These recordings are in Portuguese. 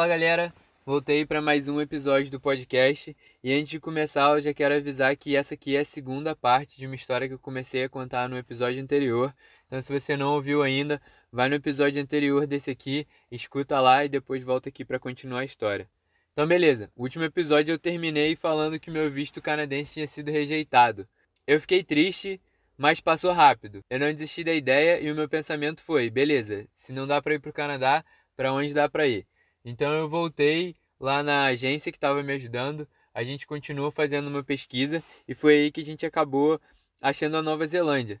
Fala galera, voltei para mais um episódio do podcast e antes de começar eu já quero avisar que essa aqui é a segunda parte de uma história que eu comecei a contar no episódio anterior. Então se você não ouviu ainda, vai no episódio anterior desse aqui, escuta lá e depois volta aqui para continuar a história. Então beleza, o último episódio eu terminei falando que meu visto canadense tinha sido rejeitado. Eu fiquei triste, mas passou rápido. Eu não desisti da ideia e o meu pensamento foi: beleza, se não dá para ir para o Canadá, para onde dá para ir? Então eu voltei lá na agência que estava me ajudando, a gente continuou fazendo uma pesquisa e foi aí que a gente acabou achando a Nova Zelândia.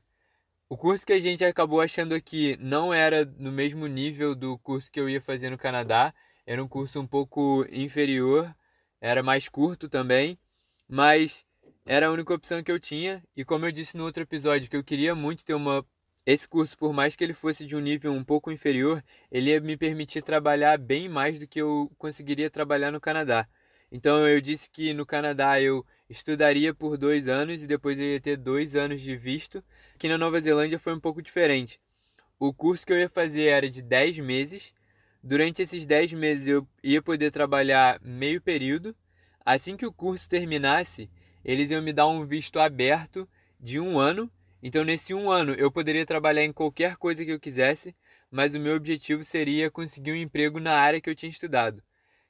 O curso que a gente acabou achando aqui não era no mesmo nível do curso que eu ia fazer no Canadá, era um curso um pouco inferior, era mais curto também, mas era a única opção que eu tinha. E como eu disse no outro episódio, que eu queria muito ter uma esse curso, por mais que ele fosse de um nível um pouco inferior, ele ia me permitir trabalhar bem mais do que eu conseguiria trabalhar no Canadá. Então eu disse que no Canadá eu estudaria por dois anos e depois eu ia ter dois anos de visto. Que na Nova Zelândia foi um pouco diferente. O curso que eu ia fazer era de 10 meses. Durante esses 10 meses eu ia poder trabalhar meio período. Assim que o curso terminasse, eles iam me dar um visto aberto de um ano então, nesse um ano, eu poderia trabalhar em qualquer coisa que eu quisesse, mas o meu objetivo seria conseguir um emprego na área que eu tinha estudado.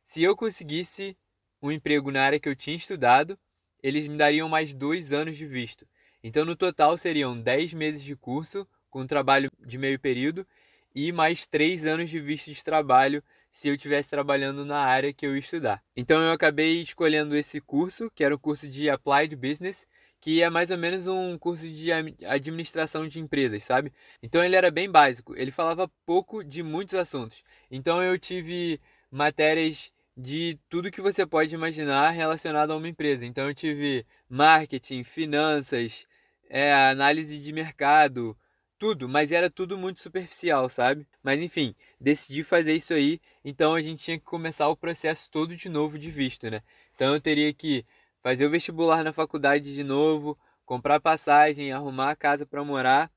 Se eu conseguisse um emprego na área que eu tinha estudado, eles me dariam mais dois anos de visto. Então, no total, seriam dez meses de curso, com trabalho de meio período, e mais três anos de visto de trabalho se eu estivesse trabalhando na área que eu ia estudar. Então, eu acabei escolhendo esse curso, que era o curso de Applied Business, que é mais ou menos um curso de administração de empresas, sabe? Então ele era bem básico, ele falava pouco de muitos assuntos. Então eu tive matérias de tudo que você pode imaginar relacionado a uma empresa. Então eu tive marketing, finanças, é, análise de mercado, tudo, mas era tudo muito superficial, sabe? Mas enfim, decidi fazer isso aí, então a gente tinha que começar o processo todo de novo de visto, né? Então eu teria que fazer o vestibular na faculdade de novo, comprar passagem, arrumar a casa para morar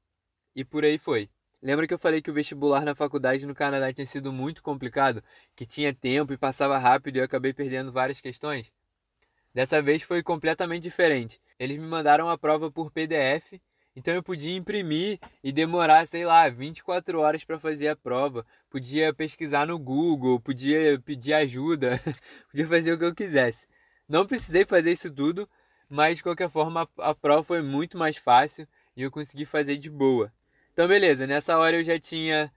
e por aí foi. Lembra que eu falei que o vestibular na faculdade no Canadá tinha sido muito complicado, que tinha tempo e passava rápido e eu acabei perdendo várias questões? Dessa vez foi completamente diferente. Eles me mandaram a prova por PDF, então eu podia imprimir e demorar, sei lá, 24 horas para fazer a prova. Podia pesquisar no Google, podia pedir ajuda, podia fazer o que eu quisesse. Não precisei fazer isso tudo, mas de qualquer forma a, a prova foi muito mais fácil e eu consegui fazer de boa. Então, beleza, nessa hora eu já tinha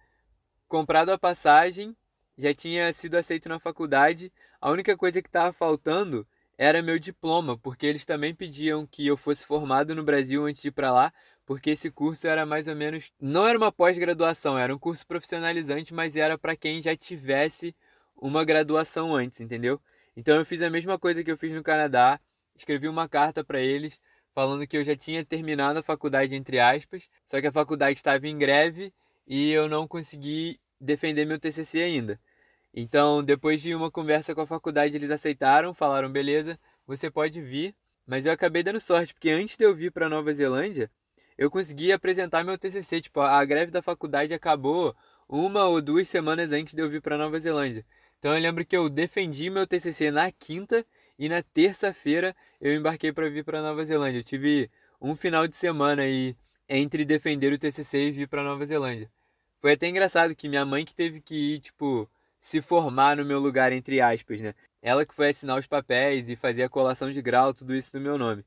comprado a passagem, já tinha sido aceito na faculdade. A única coisa que estava faltando era meu diploma, porque eles também pediam que eu fosse formado no Brasil antes de ir para lá, porque esse curso era mais ou menos. Não era uma pós-graduação, era um curso profissionalizante, mas era para quem já tivesse uma graduação antes, entendeu? Então eu fiz a mesma coisa que eu fiz no Canadá, escrevi uma carta para eles falando que eu já tinha terminado a faculdade entre aspas, só que a faculdade estava em greve e eu não consegui defender meu TCC ainda. Então, depois de uma conversa com a faculdade, eles aceitaram, falaram: "Beleza, você pode vir". Mas eu acabei dando sorte, porque antes de eu vir para Nova Zelândia, eu consegui apresentar meu TCC, tipo, a greve da faculdade acabou uma ou duas semanas antes de eu vir para Nova Zelândia. Então eu lembro que eu defendi meu TCC na quinta e na terça-feira eu embarquei para vir para Nova Zelândia. Eu tive um final de semana aí entre defender o TCC e vir para Nova Zelândia. Foi até engraçado que minha mãe que teve que ir, tipo, se formar no meu lugar, entre aspas, né? Ela que foi assinar os papéis e fazer a colação de grau, tudo isso no meu nome.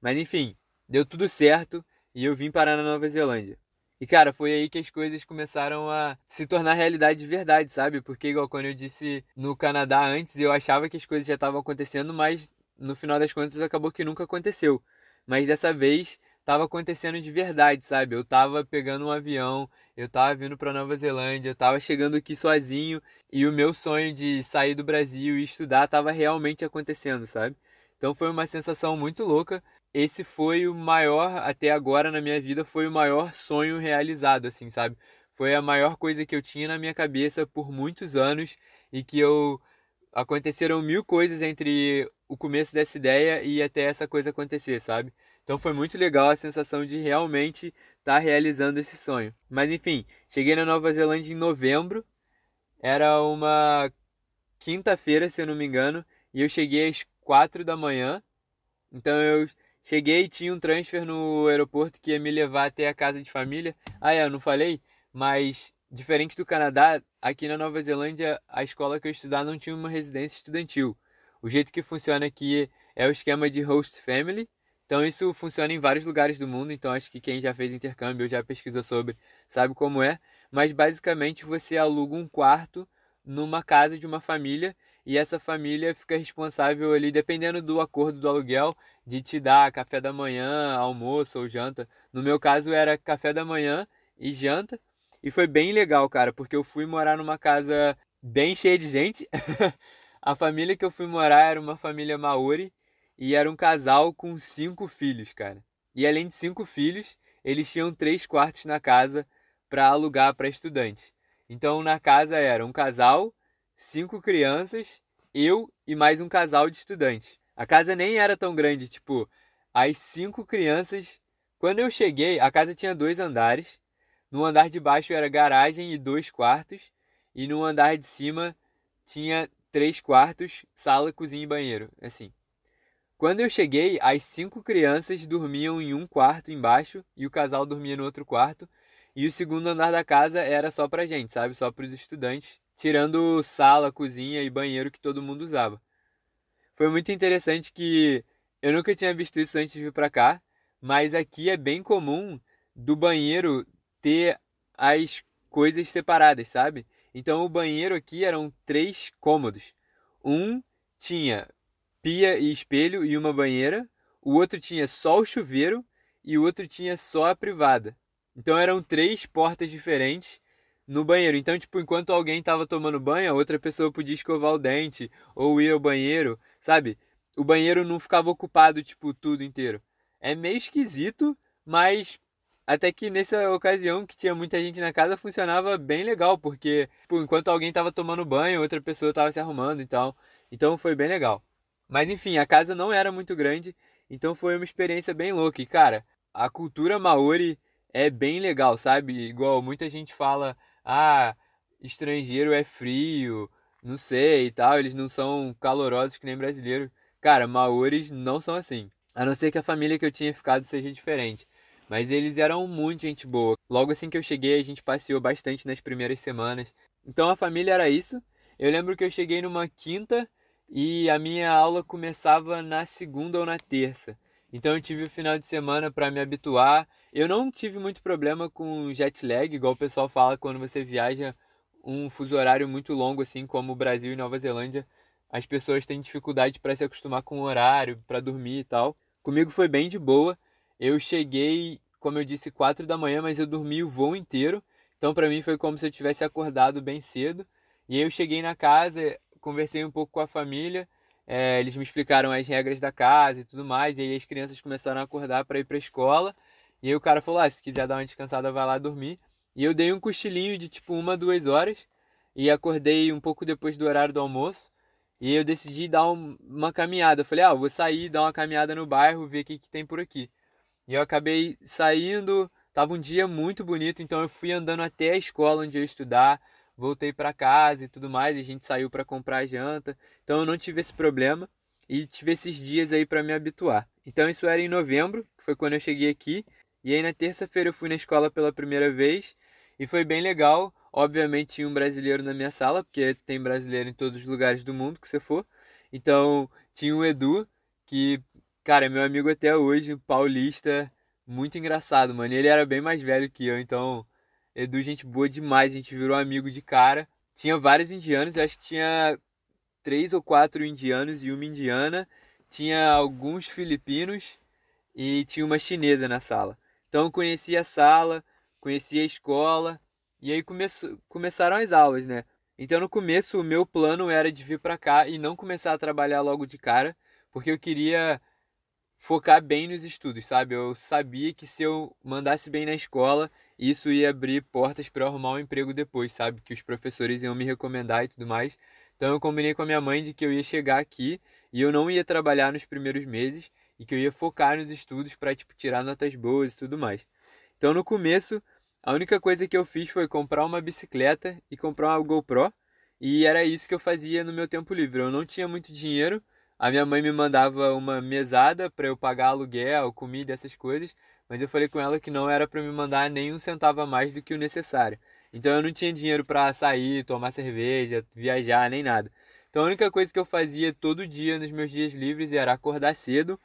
Mas enfim, deu tudo certo e eu vim parar na Nova Zelândia. E cara, foi aí que as coisas começaram a se tornar realidade de verdade, sabe? Porque igual quando eu disse no Canadá antes, eu achava que as coisas já estavam acontecendo, mas no final das contas acabou que nunca aconteceu. Mas dessa vez estava acontecendo de verdade, sabe? Eu tava pegando um avião, eu tava vindo para Nova Zelândia, eu tava chegando aqui sozinho e o meu sonho de sair do Brasil e estudar tava realmente acontecendo, sabe? Então foi uma sensação muito louca esse foi o maior, até agora na minha vida, foi o maior sonho realizado, assim, sabe? Foi a maior coisa que eu tinha na minha cabeça por muitos anos e que eu. Aconteceram mil coisas entre o começo dessa ideia e até essa coisa acontecer, sabe? Então foi muito legal a sensação de realmente estar tá realizando esse sonho. Mas enfim, cheguei na Nova Zelândia em novembro. Era uma quinta-feira, se eu não me engano, e eu cheguei às quatro da manhã. Então eu cheguei e tinha um transfer no aeroporto que ia me levar até a casa de família. Ah, é, eu não falei, mas diferente do Canadá, aqui na Nova Zelândia, a escola que eu estudar não tinha uma residência estudantil. O jeito que funciona aqui é o esquema de host family. Então isso funciona em vários lugares do mundo, então acho que quem já fez intercâmbio ou já pesquisou sobre sabe como é. Mas basicamente você aluga um quarto numa casa de uma família e essa família fica responsável ali, dependendo do acordo do aluguel, de te dar café da manhã, almoço ou janta. No meu caso era café da manhã e janta. E foi bem legal, cara, porque eu fui morar numa casa bem cheia de gente. a família que eu fui morar era uma família maori e era um casal com cinco filhos, cara. E além de cinco filhos, eles tinham três quartos na casa para alugar para estudantes. Então na casa era um casal, cinco crianças, eu e mais um casal de estudantes. A casa nem era tão grande, tipo, as cinco crianças. Quando eu cheguei, a casa tinha dois andares. No andar de baixo era garagem e dois quartos. E no andar de cima tinha três quartos, sala, cozinha e banheiro. Assim. Quando eu cheguei, as cinco crianças dormiam em um quarto embaixo e o casal dormia no outro quarto. E o segundo andar da casa era só pra gente, sabe? Só pros estudantes, tirando sala, cozinha e banheiro que todo mundo usava. Foi muito interessante que eu nunca tinha visto isso antes de vir pra cá, mas aqui é bem comum do banheiro ter as coisas separadas, sabe? Então o banheiro aqui eram três cômodos. Um tinha pia e espelho e uma banheira, o outro tinha só o chuveiro e o outro tinha só a privada. Então eram três portas diferentes no banheiro. Então, tipo, enquanto alguém estava tomando banho, a outra pessoa podia escovar o dente ou ir ao banheiro, sabe? O banheiro não ficava ocupado, tipo, tudo inteiro. É meio esquisito, mas até que nessa ocasião que tinha muita gente na casa funcionava bem legal, porque tipo, enquanto alguém estava tomando banho, outra pessoa estava se arrumando e tal. Então foi bem legal. Mas enfim, a casa não era muito grande, então foi uma experiência bem louca. E cara, a cultura maori é bem legal, sabe? Igual muita gente fala, ah, estrangeiro é frio, não sei e tal, eles não são calorosos que nem brasileiro. Cara, maoris não são assim. A não ser que a família que eu tinha ficado seja diferente. Mas eles eram muito gente boa. Logo assim que eu cheguei, a gente passeou bastante nas primeiras semanas. Então a família era isso. Eu lembro que eu cheguei numa quinta e a minha aula começava na segunda ou na terça. Então eu tive o final de semana para me habituar. Eu não tive muito problema com jet lag, igual o pessoal fala quando você viaja um fuso horário muito longo, assim como o Brasil e Nova Zelândia. As pessoas têm dificuldade para se acostumar com o horário, para dormir e tal. Comigo foi bem de boa. Eu cheguei, como eu disse, 4 da manhã, mas eu dormi o voo inteiro. Então para mim foi como se eu tivesse acordado bem cedo. E aí eu cheguei na casa, conversei um pouco com a família é, eles me explicaram as regras da casa e tudo mais. E aí as crianças começaram a acordar para ir para a escola. E aí o cara falou: ah, se quiser dar uma descansada, vai lá dormir. E eu dei um cochilinho de tipo uma, duas horas. E acordei um pouco depois do horário do almoço. E eu decidi dar um, uma caminhada. Eu falei: ah, vou sair, dar uma caminhada no bairro, ver o que, que tem por aqui. E eu acabei saindo. Tava um dia muito bonito, então eu fui andando até a escola onde eu ia estudar voltei para casa e tudo mais, e a gente saiu para comprar janta. Então eu não tive esse problema e tive esses dias aí para me habituar. Então isso era em novembro, que foi quando eu cheguei aqui, e aí na terça-feira eu fui na escola pela primeira vez e foi bem legal. Obviamente tinha um brasileiro na minha sala, porque tem brasileiro em todos os lugares do mundo que você for. Então tinha o Edu, que, cara, é meu amigo até hoje, paulista, muito engraçado, mano. Ele era bem mais velho que eu, então Edu, gente boa demais, a gente virou amigo de cara. Tinha vários indianos, acho que tinha três ou quatro indianos e uma indiana. Tinha alguns filipinos e tinha uma chinesa na sala. Então eu conheci a sala, conheci a escola e aí começou, começaram as aulas, né? Então no começo o meu plano era de vir para cá e não começar a trabalhar logo de cara, porque eu queria focar bem nos estudos, sabe? Eu sabia que se eu mandasse bem na escola, isso ia abrir portas para arrumar um emprego depois, sabe? Que os professores iam me recomendar e tudo mais. Então eu combinei com a minha mãe de que eu ia chegar aqui e eu não ia trabalhar nos primeiros meses e que eu ia focar nos estudos para tipo tirar notas boas e tudo mais. Então no começo, a única coisa que eu fiz foi comprar uma bicicleta e comprar uma GoPro. e era isso que eu fazia no meu tempo livre. Eu não tinha muito dinheiro, a minha mãe me mandava uma mesada para eu pagar aluguel, comida, essas coisas, mas eu falei com ela que não era para me mandar nem um centavo a mais do que o necessário. Então eu não tinha dinheiro para sair, tomar cerveja, viajar, nem nada. Então a única coisa que eu fazia todo dia nos meus dias livres era acordar cedo,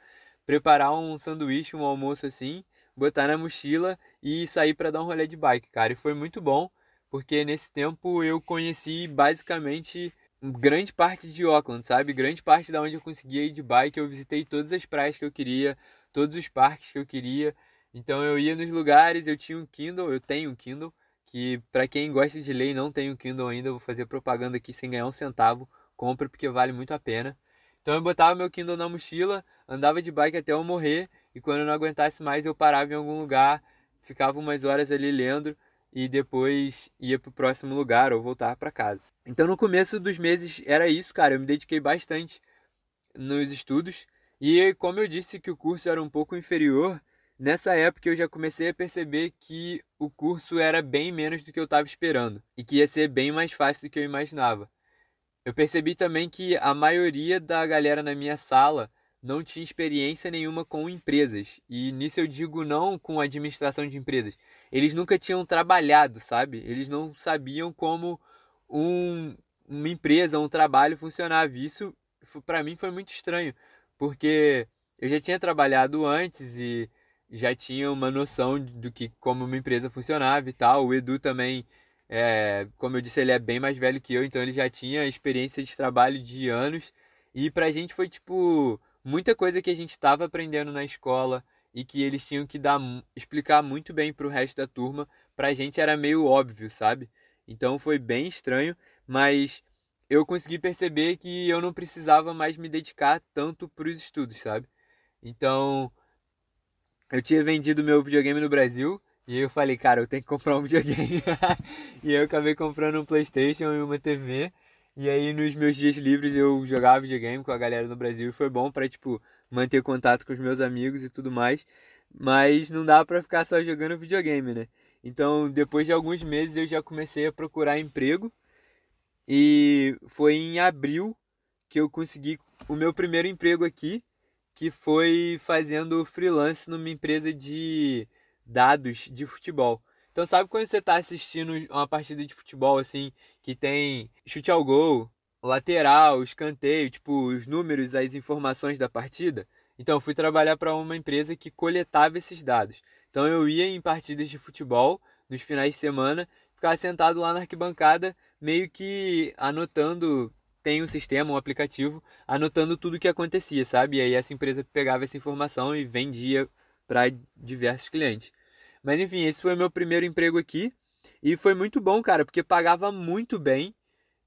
preparar um sanduíche, um almoço assim, botar na mochila e sair para dar um rolê de bike, cara. E foi muito bom, porque nesse tempo eu conheci basicamente grande parte de Auckland, sabe? Grande parte da onde eu conseguia ir de bike, eu visitei todas as praias que eu queria, todos os parques que eu queria. Então eu ia nos lugares, eu tinha um Kindle, eu tenho um Kindle, que para quem gosta de ler e não tem um Kindle ainda, eu vou fazer propaganda aqui sem ganhar um centavo, compra porque vale muito a pena. Então eu botava meu Kindle na mochila, andava de bike até eu morrer, e quando eu não aguentasse mais eu parava em algum lugar, ficava umas horas ali lendo e depois ia pro próximo lugar ou voltar para casa. Então no começo dos meses era isso, cara, eu me dediquei bastante nos estudos e como eu disse que o curso era um pouco inferior, nessa época eu já comecei a perceber que o curso era bem menos do que eu estava esperando e que ia ser bem mais fácil do que eu imaginava. Eu percebi também que a maioria da galera na minha sala não tinha experiência nenhuma com empresas. E nisso eu digo não com administração de empresas. Eles nunca tinham trabalhado, sabe? Eles não sabiam como um, uma empresa, um trabalho funcionava. Isso para mim foi muito estranho, porque eu já tinha trabalhado antes e já tinha uma noção do que como uma empresa funcionava e tal. O Edu também, é, como eu disse, ele é bem mais velho que eu, então ele já tinha experiência de trabalho de anos. E pra gente foi tipo muita coisa que a gente estava aprendendo na escola e que eles tinham que dar explicar muito bem para o resto da turma, para a gente era meio óbvio, sabe? Então foi bem estranho, mas eu consegui perceber que eu não precisava mais me dedicar tanto para os estudos, sabe? Então eu tinha vendido meu videogame no Brasil e eu falei, cara, eu tenho que comprar um videogame. e eu acabei comprando um PlayStation e uma TV. E aí nos meus dias livres eu jogava videogame com a galera no Brasil e foi bom para tipo manter contato com os meus amigos e tudo mais. Mas não dá para ficar só jogando videogame, né? Então, depois de alguns meses eu já comecei a procurar emprego e foi em abril que eu consegui o meu primeiro emprego aqui, que foi fazendo freelance numa empresa de dados de futebol. Então, sabe quando você está assistindo uma partida de futebol assim, que tem chute ao gol, lateral, escanteio, tipo os números, as informações da partida? Então, eu fui trabalhar para uma empresa que coletava esses dados. Então, eu ia em partidas de futebol nos finais de semana, ficava sentado lá na arquibancada, meio que anotando tem um sistema, um aplicativo, anotando tudo o que acontecia, sabe? E aí essa empresa pegava essa informação e vendia para diversos clientes. Mas enfim, esse foi o meu primeiro emprego aqui. E foi muito bom, cara, porque pagava muito bem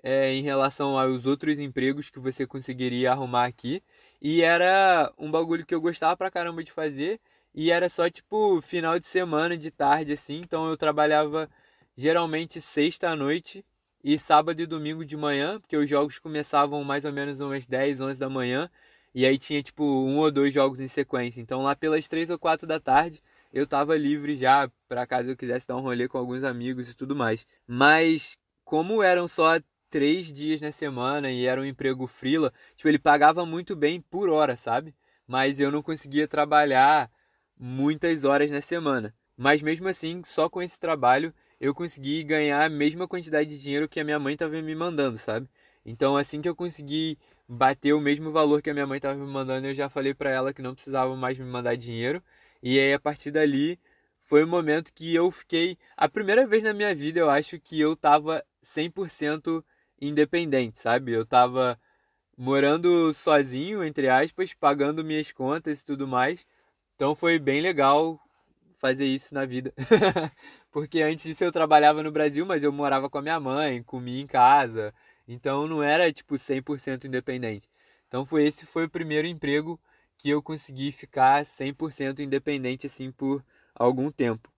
é, em relação aos outros empregos que você conseguiria arrumar aqui. E era um bagulho que eu gostava pra caramba de fazer. E era só tipo final de semana, de tarde, assim. Então eu trabalhava geralmente sexta à noite e sábado e domingo de manhã, porque os jogos começavam mais ou menos umas 10, 11 da manhã. E aí tinha tipo um ou dois jogos em sequência. Então lá pelas três ou quatro da tarde eu tava livre já para caso eu quisesse dar um rolê com alguns amigos e tudo mais. Mas como eram só três dias na semana e era um emprego frila, tipo, ele pagava muito bem por hora, sabe? Mas eu não conseguia trabalhar muitas horas na semana. Mas mesmo assim, só com esse trabalho, eu consegui ganhar a mesma quantidade de dinheiro que a minha mãe estava me mandando, sabe? Então, assim que eu consegui bater o mesmo valor que a minha mãe estava me mandando, eu já falei para ela que não precisava mais me mandar dinheiro e aí, a partir dali, foi o momento que eu fiquei. A primeira vez na minha vida, eu acho que eu tava 100% independente, sabe? Eu tava morando sozinho, entre aspas, pagando minhas contas e tudo mais. Então foi bem legal fazer isso na vida. Porque antes disso eu trabalhava no Brasil, mas eu morava com a minha mãe, comia em casa. Então não era tipo 100% independente. Então foi esse foi o primeiro emprego que eu consegui ficar 100% independente assim por algum tempo.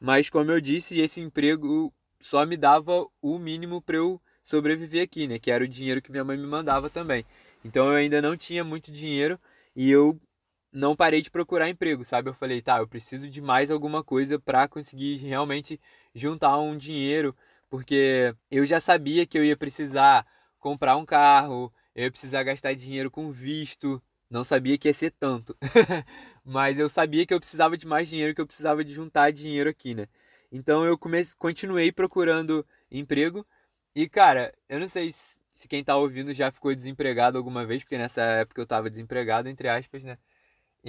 Mas como eu disse, esse emprego só me dava o mínimo para eu sobreviver aqui, né? Que era o dinheiro que minha mãe me mandava também. Então eu ainda não tinha muito dinheiro e eu não parei de procurar emprego, sabe? Eu falei, tá, eu preciso de mais alguma coisa para conseguir realmente juntar um dinheiro, porque eu já sabia que eu ia precisar comprar um carro, eu ia precisar gastar dinheiro com visto. Não sabia que ia ser tanto, mas eu sabia que eu precisava de mais dinheiro, que eu precisava de juntar dinheiro aqui, né? Então eu comecei, continuei procurando emprego e, cara, eu não sei se, quem tá ouvindo já ficou desempregado alguma vez, porque nessa época eu tava desempregado, entre aspas, né?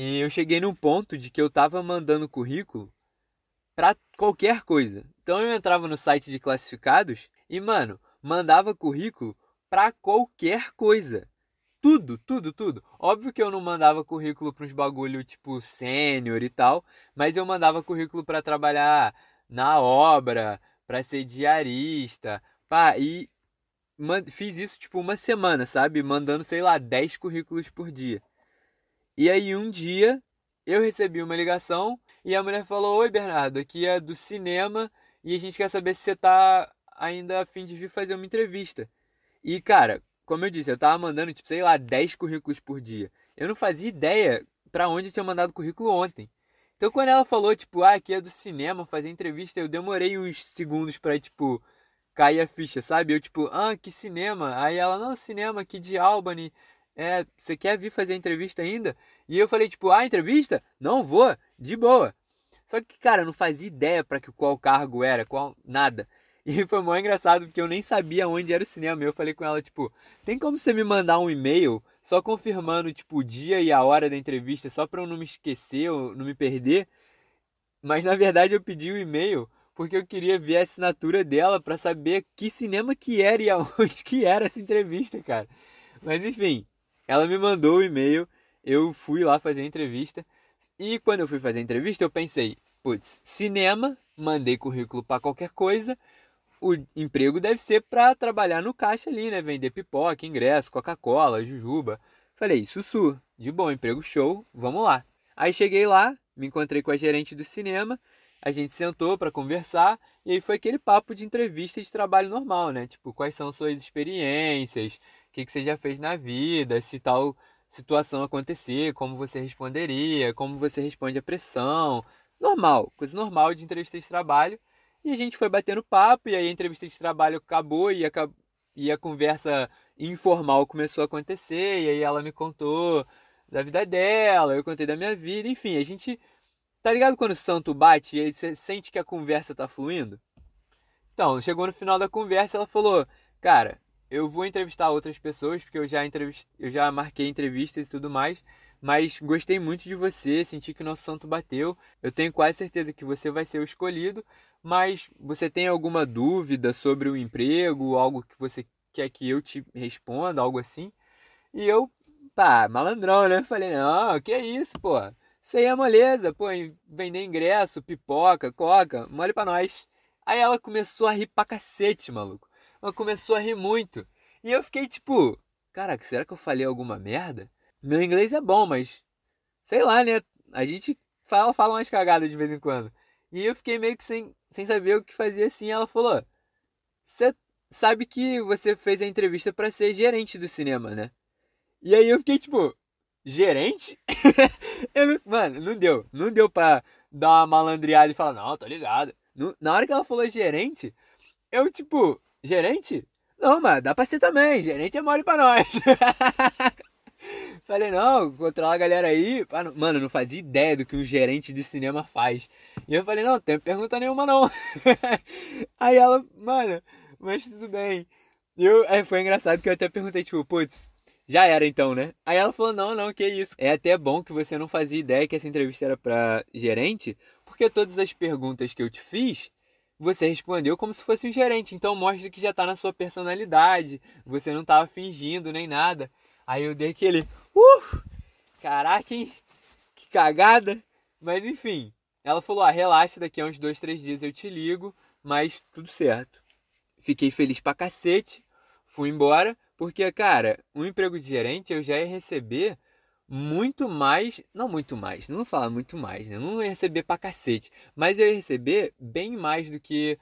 E eu cheguei num ponto de que eu tava mandando currículo para qualquer coisa. Então eu entrava no site de classificados e, mano, mandava currículo para qualquer coisa. Tudo, tudo, tudo. Óbvio que eu não mandava currículo para uns bagulho tipo sênior e tal, mas eu mandava currículo para trabalhar na obra, para ser diarista, pá, e fiz isso tipo uma semana, sabe? Mandando, sei lá, 10 currículos por dia. E aí um dia eu recebi uma ligação e a mulher falou: Oi, Bernardo, aqui é do cinema e a gente quer saber se você tá ainda a fim de vir fazer uma entrevista. E, cara, como eu disse, eu tava mandando, tipo, sei lá, 10 currículos por dia. Eu não fazia ideia para onde eu tinha mandado currículo ontem. Então, quando ela falou, tipo, ah, aqui é do cinema, fazer entrevista, eu demorei uns segundos pra, tipo, cair a ficha, sabe? Eu, tipo, ah, que cinema? Aí ela, não, cinema aqui de Albany. É, você quer vir fazer entrevista ainda? E eu falei, tipo, ah, entrevista? Não vou, de boa. Só que, cara, eu não fazia ideia para que qual cargo era, qual nada. E foi muito engraçado porque eu nem sabia onde era o cinema. Eu falei com ela, tipo, tem como você me mandar um e-mail só confirmando, tipo, o dia e a hora da entrevista, só pra eu não me esquecer ou não me perder? Mas na verdade eu pedi o e-mail porque eu queria ver a assinatura dela para saber que cinema que era e aonde que era essa entrevista, cara. Mas enfim, ela me mandou o e-mail, eu fui lá fazer a entrevista. E quando eu fui fazer a entrevista, eu pensei, putz, cinema, mandei currículo para qualquer coisa o emprego deve ser para trabalhar no caixa ali, né? Vender pipoca, ingresso, Coca-Cola, jujuba. Falei, sussu, de bom, emprego show, vamos lá. Aí cheguei lá, me encontrei com a gerente do cinema, a gente sentou para conversar e aí foi aquele papo de entrevista de trabalho normal, né? Tipo, quais são suas experiências, o que, que você já fez na vida, se tal situação acontecer, como você responderia, como você responde a pressão. Normal, coisa normal de entrevista de trabalho. E a gente foi batendo papo, e aí a entrevista de trabalho acabou e, a, e a conversa informal começou a acontecer, e aí ela me contou da vida dela, eu contei da minha vida, enfim, a gente. Tá ligado quando o santo bate e você sente que a conversa tá fluindo? Então, chegou no final da conversa, ela falou: Cara, eu vou entrevistar outras pessoas, porque eu já, eu já marquei entrevistas e tudo mais, mas gostei muito de você, senti que o nosso santo bateu. Eu tenho quase certeza que você vai ser o escolhido, mas você tem alguma dúvida sobre o emprego, algo que você quer que eu te responda, algo assim? E eu, pá, malandrão, né? Falei, não, que isso, pô. Isso aí é moleza, pô, vender ingresso, pipoca, coca, mole pra nós. Aí ela começou a rir pra cacete, maluco. Ela começou a rir muito. E eu fiquei tipo, caraca, será que eu falei alguma merda? Meu inglês é bom, mas sei lá, né? A gente fala, fala umas cagadas de vez em quando. E eu fiquei meio que sem, sem saber o que fazer assim. Ela falou: Você sabe que você fez a entrevista para ser gerente do cinema, né? E aí eu fiquei tipo: Gerente? mano, não deu. Não deu pra dar uma malandreada e falar: Não, tô ligado. Na hora que ela falou gerente, eu tipo: Gerente? Não, mas dá pra ser também. Gerente é mole pra nós. Falei, não, controla a galera aí. Mano, não fazia ideia do que um gerente de cinema faz. E eu falei, não, não tem pergunta nenhuma não. aí ela, mano, mas tudo bem. E eu, aí foi engraçado que eu até perguntei, tipo, putz, já era então, né? Aí ela falou, não, não, que isso. É até bom que você não fazia ideia que essa entrevista era pra gerente, porque todas as perguntas que eu te fiz, você respondeu como se fosse um gerente. Então mostra que já tá na sua personalidade, você não tava fingindo nem nada. Aí eu dei aquele, uh, caraca, hein? Que cagada. Mas enfim, ela falou, ah, relaxa, daqui a uns dois, três dias eu te ligo, mas tudo certo. Fiquei feliz pra cacete, fui embora, porque, cara, um emprego de gerente eu já ia receber muito mais, não muito mais, não vou falar muito mais, né? Não ia receber pra cacete, mas eu ia receber bem mais do que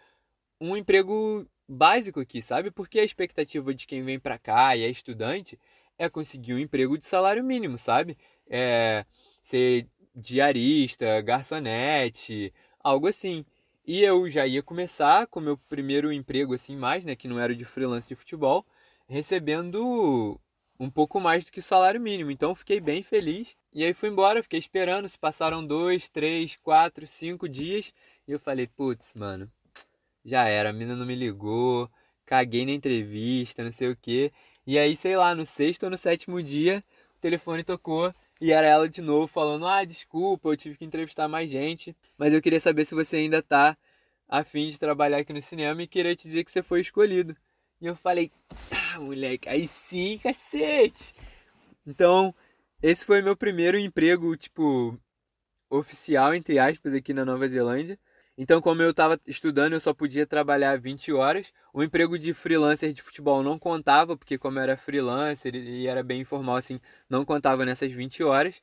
um emprego básico aqui, sabe? Porque a expectativa de quem vem pra cá e é estudante é conseguir um emprego de salário mínimo, sabe? É ser diarista, garçonete, algo assim. E eu já ia começar com meu primeiro emprego assim mais, né, que não era de freelance de futebol, recebendo um pouco mais do que o salário mínimo. Então fiquei bem feliz. E aí fui embora, fiquei esperando. Se passaram dois, três, quatro, cinco dias. E eu falei, putz, mano, já era, a mina não me ligou, caguei na entrevista, não sei o que. E aí, sei lá, no sexto ou no sétimo dia, o telefone tocou e era ela de novo falando: Ah, desculpa, eu tive que entrevistar mais gente, mas eu queria saber se você ainda tá afim de trabalhar aqui no cinema e queria te dizer que você foi escolhido. E eu falei: Ah, moleque, aí sim, cacete! Então, esse foi meu primeiro emprego, tipo, oficial, entre aspas, aqui na Nova Zelândia. Então, como eu estava estudando, eu só podia trabalhar 20 horas. O emprego de freelancer de futebol não contava, porque como eu era freelancer e era bem informal assim, não contava nessas 20 horas.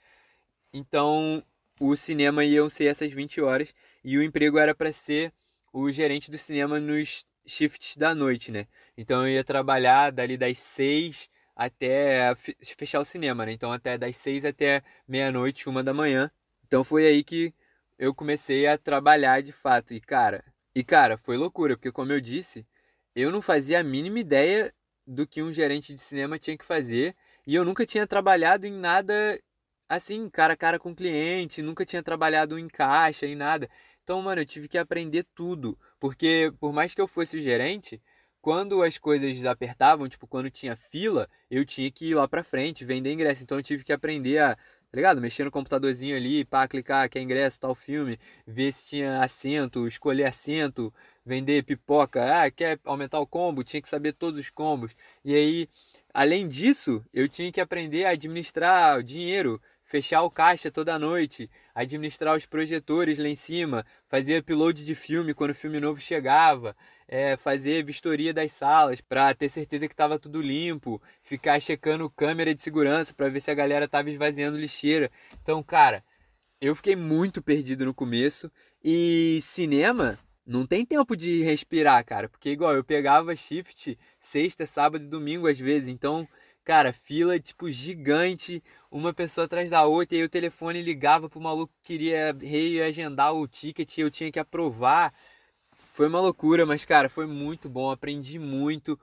Então, o cinema iam ser essas 20 horas e o emprego era para ser o gerente do cinema nos shifts da noite, né? Então eu ia trabalhar dali das 6 até fechar o cinema, né? Então até das 6 até meia-noite, uma da manhã. Então foi aí que eu comecei a trabalhar de fato. E cara, e cara, foi loucura, porque como eu disse, eu não fazia a mínima ideia do que um gerente de cinema tinha que fazer, e eu nunca tinha trabalhado em nada assim, cara a cara com cliente, nunca tinha trabalhado em caixa, em nada. Então, mano, eu tive que aprender tudo, porque por mais que eu fosse gerente, quando as coisas apertavam, tipo, quando tinha fila, eu tinha que ir lá pra frente, vender ingresso. Então eu tive que aprender a tá ligado? Mexer no computadorzinho ali, pá, clicar, quer ingresso, tal filme, ver se tinha assento, escolher assento, vender pipoca, ah, quer aumentar o combo, tinha que saber todos os combos. E aí, além disso, eu tinha que aprender a administrar o dinheiro, fechar o caixa toda noite, administrar os projetores lá em cima, fazer upload de filme quando o filme novo chegava, é, fazer vistoria das salas para ter certeza que estava tudo limpo, ficar checando câmera de segurança para ver se a galera estava esvaziando lixeira. Então, cara, eu fiquei muito perdido no começo e cinema não tem tempo de respirar, cara, porque igual eu pegava shift sexta, sábado e domingo às vezes, então Cara, fila tipo gigante, uma pessoa atrás da outra, e aí o telefone ligava pro maluco que queria reagendar o ticket, e eu tinha que aprovar. Foi uma loucura, mas cara, foi muito bom, aprendi muito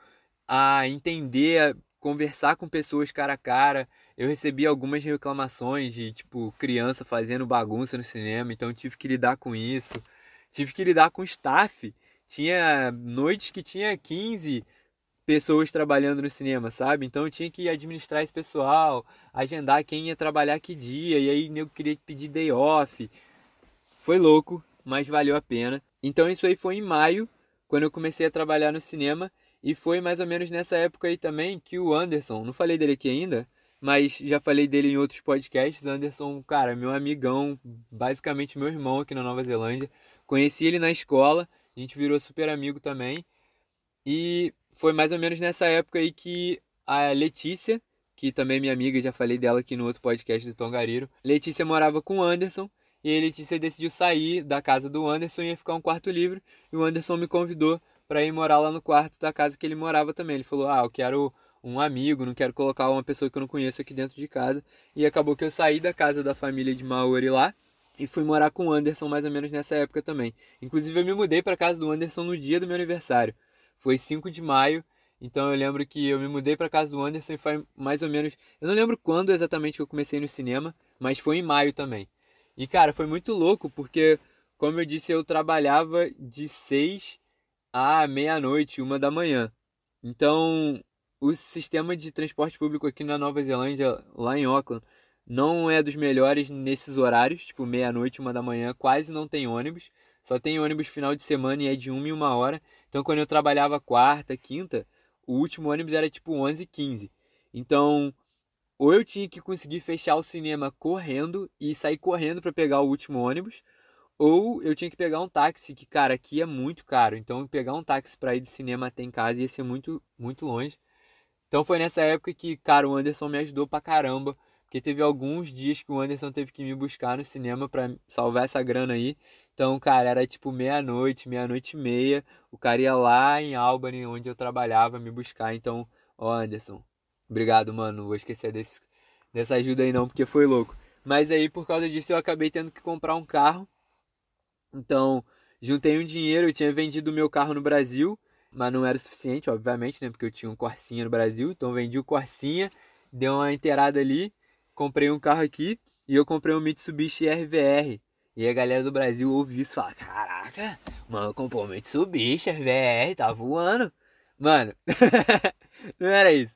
a entender, a conversar com pessoas cara a cara. Eu recebi algumas reclamações de tipo criança fazendo bagunça no cinema, então tive que lidar com isso. Tive que lidar com staff. Tinha noites que tinha 15 pessoas trabalhando no cinema, sabe? Então eu tinha que administrar esse pessoal, agendar quem ia trabalhar que dia, e aí eu queria pedir day off. Foi louco, mas valeu a pena. Então isso aí foi em maio, quando eu comecei a trabalhar no cinema, e foi mais ou menos nessa época aí também que o Anderson, não falei dele aqui ainda, mas já falei dele em outros podcasts. Anderson, cara, meu amigão, basicamente meu irmão aqui na Nova Zelândia. Conheci ele na escola, a gente virou super amigo também. E foi mais ou menos nessa época aí que a Letícia, que também é minha amiga, já falei dela aqui no outro podcast do Tongariro. Letícia morava com o Anderson e a Letícia decidiu sair da casa do Anderson e ia ficar um quarto livre. E o Anderson me convidou para ir morar lá no quarto da casa que ele morava também. Ele falou: Ah, eu quero um amigo, não quero colocar uma pessoa que eu não conheço aqui dentro de casa. E acabou que eu saí da casa da família de Maori lá e fui morar com o Anderson mais ou menos nessa época também. Inclusive eu me mudei para casa do Anderson no dia do meu aniversário. Foi 5 de maio, então eu lembro que eu me mudei para casa do Anderson e foi mais ou menos, eu não lembro quando exatamente que eu comecei no cinema, mas foi em maio também. E cara, foi muito louco porque como eu disse, eu trabalhava de 6 à meia-noite, uma da manhã. Então, o sistema de transporte público aqui na Nova Zelândia, lá em Auckland, não é dos melhores nesses horários, tipo meia-noite, uma da manhã, quase não tem ônibus. Só tem ônibus final de semana e é de uma e uma hora. Então, quando eu trabalhava quarta, quinta, o último ônibus era tipo 11 15 Então, ou eu tinha que conseguir fechar o cinema correndo e sair correndo para pegar o último ônibus, ou eu tinha que pegar um táxi, que cara, aqui é muito caro. Então, pegar um táxi para ir do cinema até em casa ia ser muito, muito longe. Então, foi nessa época que, cara, o Anderson me ajudou pra caramba porque teve alguns dias que o Anderson teve que me buscar no cinema para salvar essa grana aí. Então, cara, era tipo meia-noite, meia-noite e meia. O cara ia lá em Albany, onde eu trabalhava, me buscar. Então, ó, Anderson, obrigado, mano. Não vou esquecer desse, dessa ajuda aí não, porque foi louco. Mas aí, por causa disso, eu acabei tendo que comprar um carro. Então, juntei um dinheiro, eu tinha vendido o meu carro no Brasil, mas não era suficiente, obviamente, né? Porque eu tinha um Corsinha no Brasil, então vendi o Corsinha, dei uma inteirada ali, comprei um carro aqui e eu comprei um Mitsubishi RVR. E a galera do Brasil ouve isso e fala: Caraca, mano, comprou um Mitsubishi RVR, tá voando. Mano, não era isso.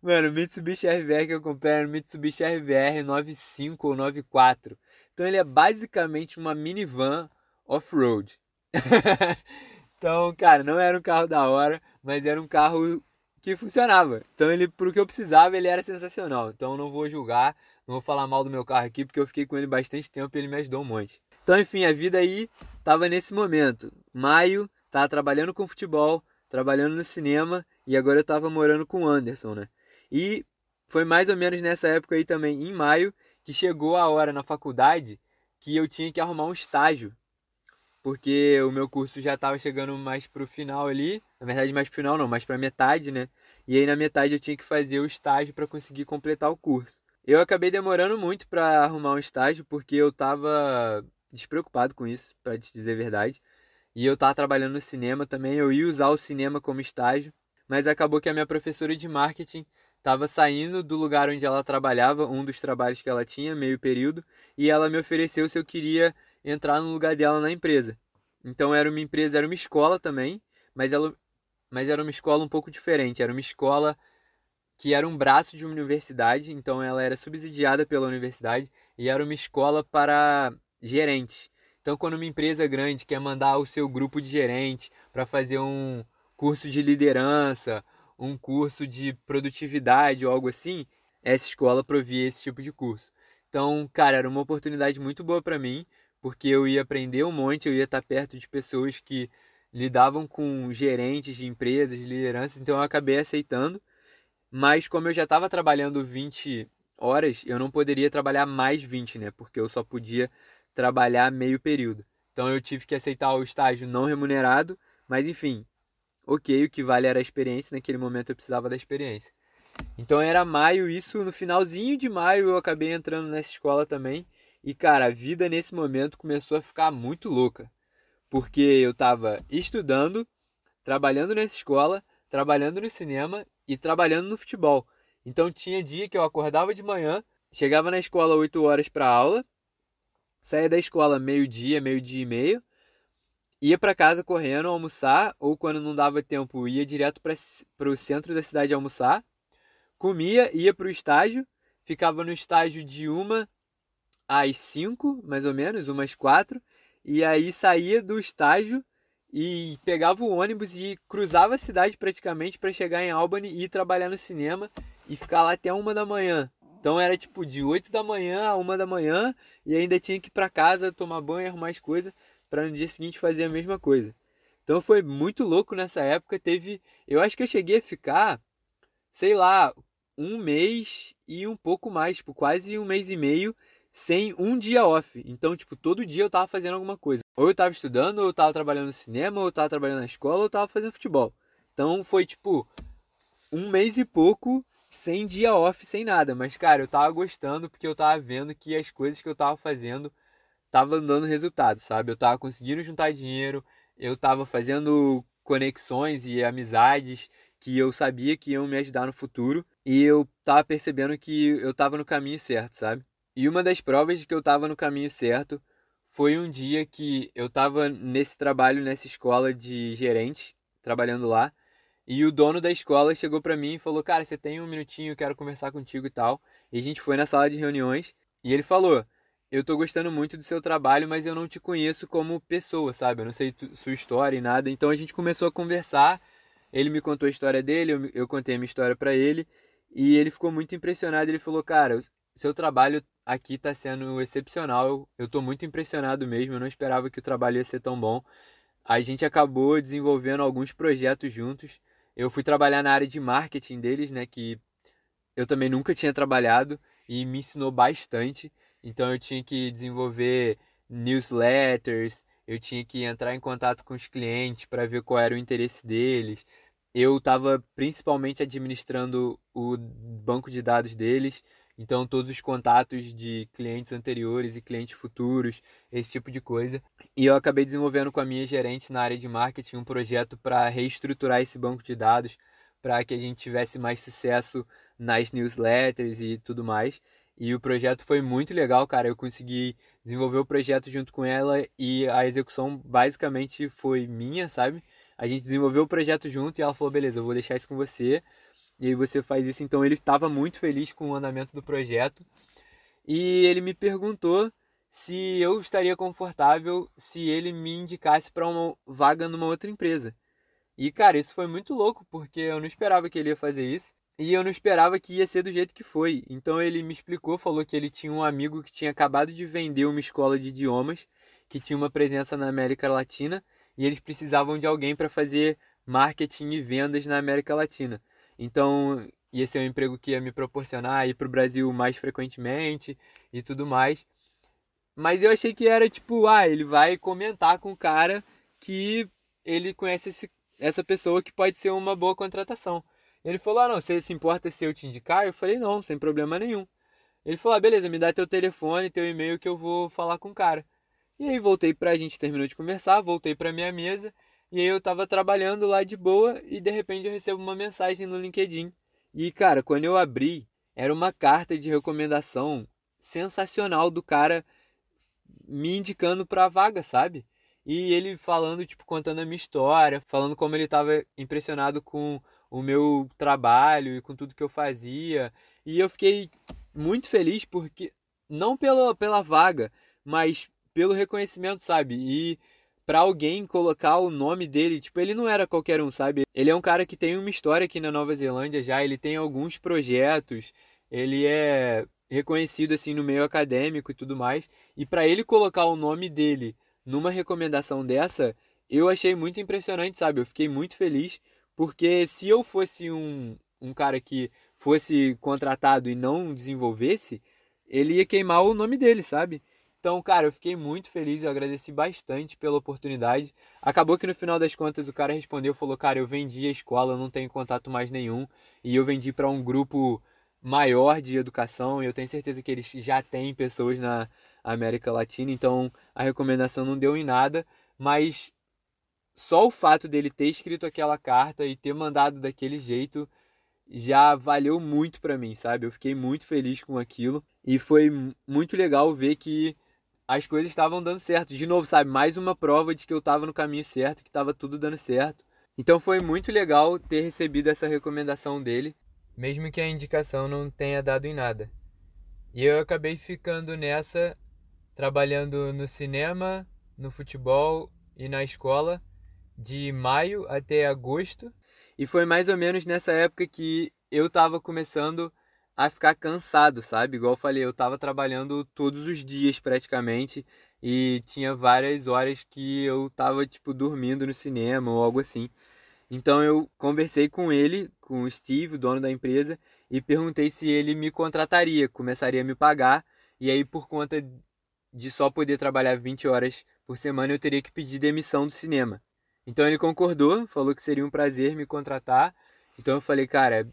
Mano, o Mitsubishi RVR que eu comprei era o Mitsubishi RVR 95 ou 94. Então ele é basicamente uma minivan off-road. então, cara, não era um carro da hora, mas era um carro que funcionava. Então ele, pro que eu precisava, ele era sensacional. Então não vou julgar, não vou falar mal do meu carro aqui, porque eu fiquei com ele bastante tempo e ele me ajudou um monte. Então, enfim, a vida aí tava nesse momento. Maio, tava trabalhando com futebol, trabalhando no cinema e agora eu tava morando com o Anderson, né? E foi mais ou menos nessa época aí também, em maio, que chegou a hora na faculdade que eu tinha que arrumar um estágio. Porque o meu curso já estava chegando mais pro final ali, na verdade mais pro final não, mais pra metade, né? E aí na metade eu tinha que fazer o estágio para conseguir completar o curso. Eu acabei demorando muito para arrumar um estágio porque eu tava despreocupado com isso, para te dizer a verdade. E eu tava trabalhando no cinema também, eu ia usar o cinema como estágio, mas acabou que a minha professora de marketing estava saindo do lugar onde ela trabalhava, um dos trabalhos que ela tinha, meio período, e ela me ofereceu se eu queria entrar no lugar dela na empresa. Então era uma empresa, era uma escola também, mas ela mas era uma escola um pouco diferente, era uma escola que era um braço de uma universidade, então ela era subsidiada pela universidade e era uma escola para gerentes. Então quando uma empresa grande quer mandar o seu grupo de gerentes para fazer um curso de liderança um curso de produtividade ou algo assim, essa escola provia esse tipo de curso. Então, cara, era uma oportunidade muito boa para mim, porque eu ia aprender um monte, eu ia estar perto de pessoas que lidavam com gerentes de empresas, de lideranças, então eu acabei aceitando. Mas como eu já estava trabalhando 20 horas, eu não poderia trabalhar mais 20, né? Porque eu só podia trabalhar meio período. Então eu tive que aceitar o estágio não remunerado, mas enfim, ok, o que vale era a experiência, naquele momento eu precisava da experiência. Então era maio, isso no finalzinho de maio eu acabei entrando nessa escola também. E cara, a vida nesse momento começou a ficar muito louca. Porque eu estava estudando, trabalhando nessa escola, trabalhando no cinema e trabalhando no futebol. Então tinha dia que eu acordava de manhã, chegava na escola 8 horas para aula, saía da escola meio-dia, meio-dia e meio, ia para casa correndo almoçar, ou quando não dava tempo, ia direto para o centro da cidade almoçar, comia, ia para o estágio, ficava no estágio de uma às cinco, mais ou menos, umas quatro, e aí saía do estágio e pegava o ônibus e cruzava a cidade praticamente para chegar em Albany e ir trabalhar no cinema e ficar lá até uma da manhã. Então era tipo de 8 da manhã a uma da manhã e ainda tinha que ir para casa tomar banho, arrumar as coisas para no dia seguinte fazer a mesma coisa. Então foi muito louco nessa época. Teve, eu acho que eu cheguei a ficar, sei lá, um mês e um pouco mais, tipo quase um mês e meio sem um dia off. Então, tipo, todo dia eu tava fazendo alguma coisa. Ou eu tava estudando, ou eu tava trabalhando no cinema, ou eu tava trabalhando na escola, ou eu tava fazendo futebol. Então foi tipo um mês e pouco sem dia off, sem nada. Mas, cara, eu tava gostando porque eu tava vendo que as coisas que eu tava fazendo tava dando resultado, sabe? Eu tava conseguindo juntar dinheiro, eu tava fazendo conexões e amizades que eu sabia que iam me ajudar no futuro e eu tava percebendo que eu tava no caminho certo, sabe? E uma das provas de que eu tava no caminho certo foi um dia que eu tava nesse trabalho nessa escola de gerente, trabalhando lá, e o dono da escola chegou para mim e falou: "Cara, você tem um minutinho, eu quero conversar contigo e tal". E a gente foi na sala de reuniões e ele falou: eu tô gostando muito do seu trabalho, mas eu não te conheço como pessoa, sabe? Eu não sei sua história e nada. Então a gente começou a conversar. Ele me contou a história dele, eu, eu contei a minha história para ele. E ele ficou muito impressionado. Ele falou: Cara, seu trabalho aqui tá sendo excepcional. Eu tô muito impressionado mesmo. Eu não esperava que o trabalho ia ser tão bom. A gente acabou desenvolvendo alguns projetos juntos. Eu fui trabalhar na área de marketing deles, né? Que eu também nunca tinha trabalhado e me ensinou bastante. Então eu tinha que desenvolver newsletters, eu tinha que entrar em contato com os clientes para ver qual era o interesse deles. Eu estava principalmente administrando o banco de dados deles, Então, todos os contatos de clientes anteriores e clientes futuros, esse tipo de coisa. E eu acabei desenvolvendo com a minha gerente na área de marketing um projeto para reestruturar esse banco de dados para que a gente tivesse mais sucesso nas newsletters e tudo mais. E o projeto foi muito legal, cara. Eu consegui desenvolver o projeto junto com ela e a execução basicamente foi minha, sabe? A gente desenvolveu o projeto junto e ela falou: beleza, eu vou deixar isso com você. E aí você faz isso. Então ele estava muito feliz com o andamento do projeto. E ele me perguntou se eu estaria confortável se ele me indicasse para uma vaga numa outra empresa. E cara, isso foi muito louco, porque eu não esperava que ele ia fazer isso. E eu não esperava que ia ser do jeito que foi. Então ele me explicou, falou que ele tinha um amigo que tinha acabado de vender uma escola de idiomas, que tinha uma presença na América Latina, e eles precisavam de alguém para fazer marketing e vendas na América Latina. Então ia ser um emprego que ia me proporcionar ir para o Brasil mais frequentemente e tudo mais. Mas eu achei que era tipo, ah, ele vai comentar com o cara que ele conhece esse, essa pessoa que pode ser uma boa contratação. Ele falou: Ah, não, você se importa se eu te indicar? Eu falei: Não, sem problema nenhum. Ele falou: ah, beleza, me dá teu telefone, teu e-mail que eu vou falar com o cara. E aí voltei pra gente, terminou de conversar, voltei pra minha mesa. E aí eu tava trabalhando lá de boa e de repente eu recebo uma mensagem no LinkedIn. E cara, quando eu abri, era uma carta de recomendação sensacional do cara me indicando pra vaga, sabe? E ele falando, tipo, contando a minha história, falando como ele tava impressionado com o meu trabalho e com tudo que eu fazia. E eu fiquei muito feliz porque não pela, pela vaga, mas pelo reconhecimento, sabe? E para alguém colocar o nome dele, tipo, ele não era qualquer um, sabe? Ele é um cara que tem uma história aqui na Nova Zelândia já, ele tem alguns projetos, ele é reconhecido assim no meio acadêmico e tudo mais. E para ele colocar o nome dele numa recomendação dessa, eu achei muito impressionante, sabe? Eu fiquei muito feliz porque se eu fosse um, um cara que fosse contratado e não desenvolvesse, ele ia queimar o nome dele, sabe? Então, cara, eu fiquei muito feliz, eu agradeci bastante pela oportunidade. Acabou que no final das contas o cara respondeu, falou: "Cara, eu vendi a escola, não tenho contato mais nenhum e eu vendi para um grupo maior de educação e eu tenho certeza que eles já têm pessoas na América Latina, então a recomendação não deu em nada, mas só o fato dele ter escrito aquela carta e ter mandado daquele jeito já valeu muito para mim, sabe? Eu fiquei muito feliz com aquilo e foi muito legal ver que as coisas estavam dando certo. De novo, sabe? Mais uma prova de que eu estava no caminho certo, que estava tudo dando certo. Então foi muito legal ter recebido essa recomendação dele, mesmo que a indicação não tenha dado em nada. E eu acabei ficando nessa, trabalhando no cinema, no futebol e na escola de maio até agosto. E foi mais ou menos nessa época que eu tava começando a ficar cansado, sabe? Igual eu falei, eu tava trabalhando todos os dias praticamente e tinha várias horas que eu tava tipo dormindo no cinema ou algo assim. Então eu conversei com ele, com o Steve, o dono da empresa, e perguntei se ele me contrataria, começaria a me pagar, e aí por conta de só poder trabalhar 20 horas por semana eu teria que pedir demissão do cinema. Então ele concordou, falou que seria um prazer me contratar. Então eu falei, cara,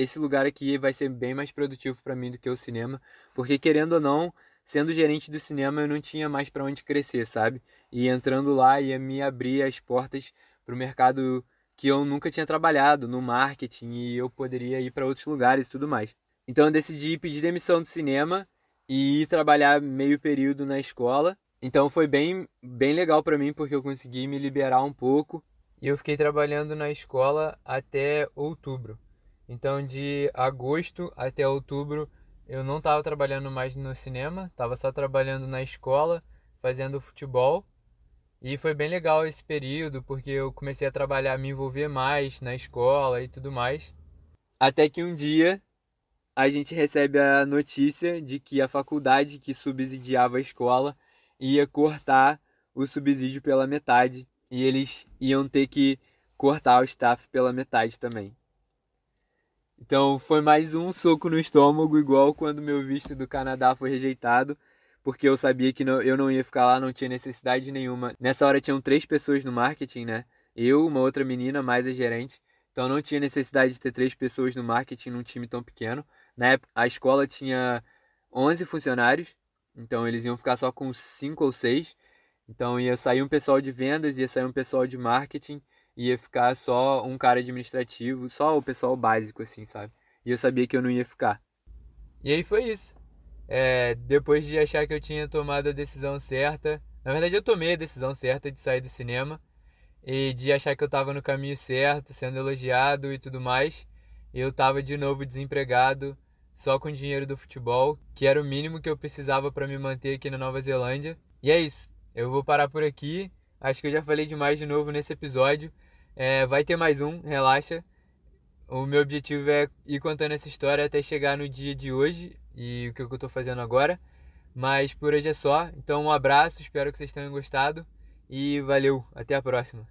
esse lugar aqui vai ser bem mais produtivo para mim do que o cinema, porque querendo ou não, sendo gerente do cinema eu não tinha mais para onde crescer, sabe? E entrando lá ia me abrir as portas para o mercado que eu nunca tinha trabalhado, no marketing, e eu poderia ir para outros lugares e tudo mais. Então eu decidi pedir demissão do cinema e ir trabalhar meio período na escola então foi bem, bem legal para mim porque eu consegui me liberar um pouco e eu fiquei trabalhando na escola até outubro. Então de agosto até outubro eu não estava trabalhando mais no cinema, estava só trabalhando na escola, fazendo futebol. E foi bem legal esse período porque eu comecei a trabalhar, me envolver mais na escola e tudo mais. Até que um dia a gente recebe a notícia de que a faculdade que subsidiava a escola ia cortar o subsídio pela metade e eles iam ter que cortar o staff pela metade também. Então foi mais um soco no estômago, igual quando meu visto do Canadá foi rejeitado, porque eu sabia que eu não ia ficar lá, não tinha necessidade nenhuma. Nessa hora tinham três pessoas no marketing, né? Eu, uma outra menina, mais a gerente. então não tinha necessidade de ter três pessoas no marketing num time tão pequeno. Na época, a escola tinha 11 funcionários, então eles iam ficar só com cinco ou seis. Então ia sair um pessoal de vendas, ia sair um pessoal de marketing, ia ficar só um cara administrativo, só o pessoal básico, assim, sabe? E eu sabia que eu não ia ficar. E aí foi isso. É, depois de achar que eu tinha tomado a decisão certa, na verdade eu tomei a decisão certa de sair do cinema e de achar que eu estava no caminho certo, sendo elogiado e tudo mais, eu estava de novo desempregado, só com dinheiro do futebol, que era o mínimo que eu precisava para me manter aqui na Nova Zelândia. E é isso. Eu vou parar por aqui. Acho que eu já falei demais de novo nesse episódio. É, vai ter mais um, relaxa. O meu objetivo é ir contando essa história até chegar no dia de hoje e o que eu estou fazendo agora. Mas por hoje é só. Então um abraço, espero que vocês tenham gostado e valeu, até a próxima.